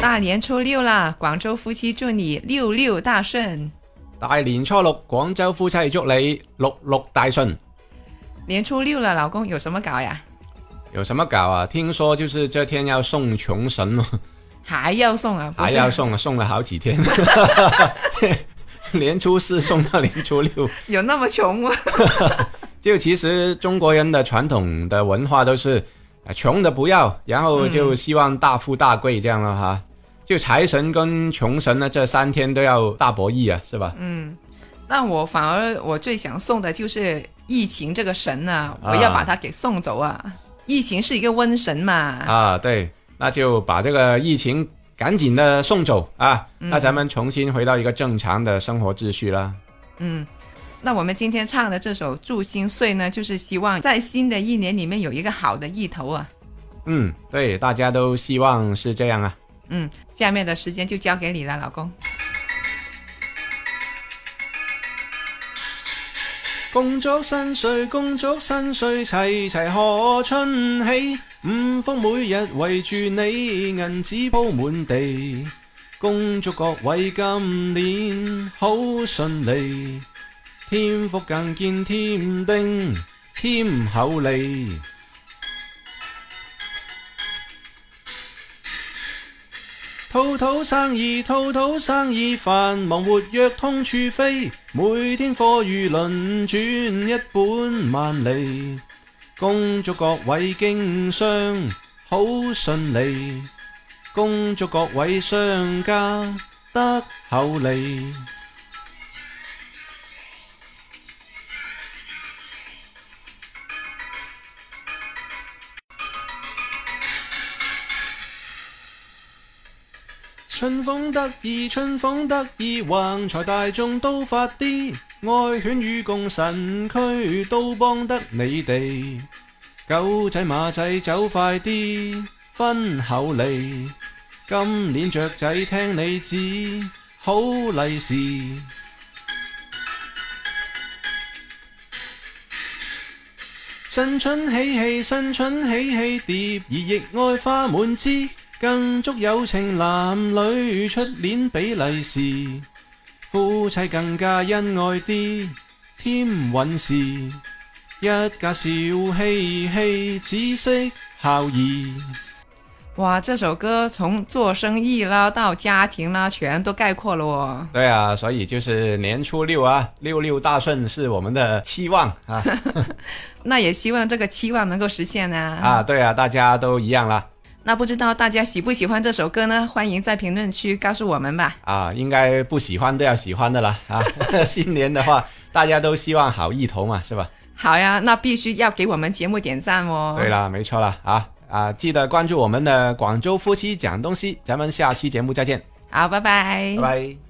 大年初六啦，广州夫妻祝你六六大顺。大年初六，广州夫妻祝你六六大顺。年初六了，老公有什么搞呀？有什么搞啊？听说就是这天要送穷神咯。还要送啊？还要送，啊？送了好几天。年初四送到年初六。有那么穷吗？就其实中国人的传统的文化都是，穷的不要，然后就希望大富大贵这样了哈。就财神跟穷神呢，这三天都要大博弈啊，是吧？嗯，那我反而我最想送的就是疫情这个神呢，我要把他给送走啊！疫情是一个瘟神嘛。啊，对，那就把这个疫情赶紧的送走啊！那咱们重新回到一个正常的生活秩序啦。嗯，那我们今天唱的这首《祝新岁》呢，就是希望在新的一年里面有一个好的意头啊。嗯，对，大家都希望是这样啊。嗯。下面的时间就交给你了，老公。工祝新岁，工祝新岁，齐齐贺春喜。五福每日围住你，银纸铺满地，恭祝各位今年好顺利，添福更见添丁添厚利。兔兔生意，兔兔生意繁忙活跃，通处飞。每天货如轮转，一本万里。恭祝各位经商好顺利，恭祝各位商家得厚利。春风得意，春风得意，横财大众都发啲，爱犬与共神区都帮得你哋，狗仔马仔走快啲，分口利，今年雀仔听你指，好利是，新春喜气，新春喜气，蝶儿亦爱花满枝。更祝有情男女出年比利是，夫妻更加恩爱啲添运事。一家笑嘻嘻，紫色孝义。哇，这首歌从做生意啦到家庭啦，全都概括咯。对啊，所以就是年初六啊，六六大顺是我们的期望啊。那也希望这个期望能够实现呢。啊，对啊，大家都一样啦。那不知道大家喜不喜欢这首歌呢？欢迎在评论区告诉我们吧。啊，应该不喜欢都要喜欢的啦。啊，新年的话，大家都希望好意头嘛，是吧？好呀，那必须要给我们节目点赞哦。对了，没错了啊啊！记得关注我们的广州夫妻讲东西，咱们下期节目再见。好，拜拜。拜拜。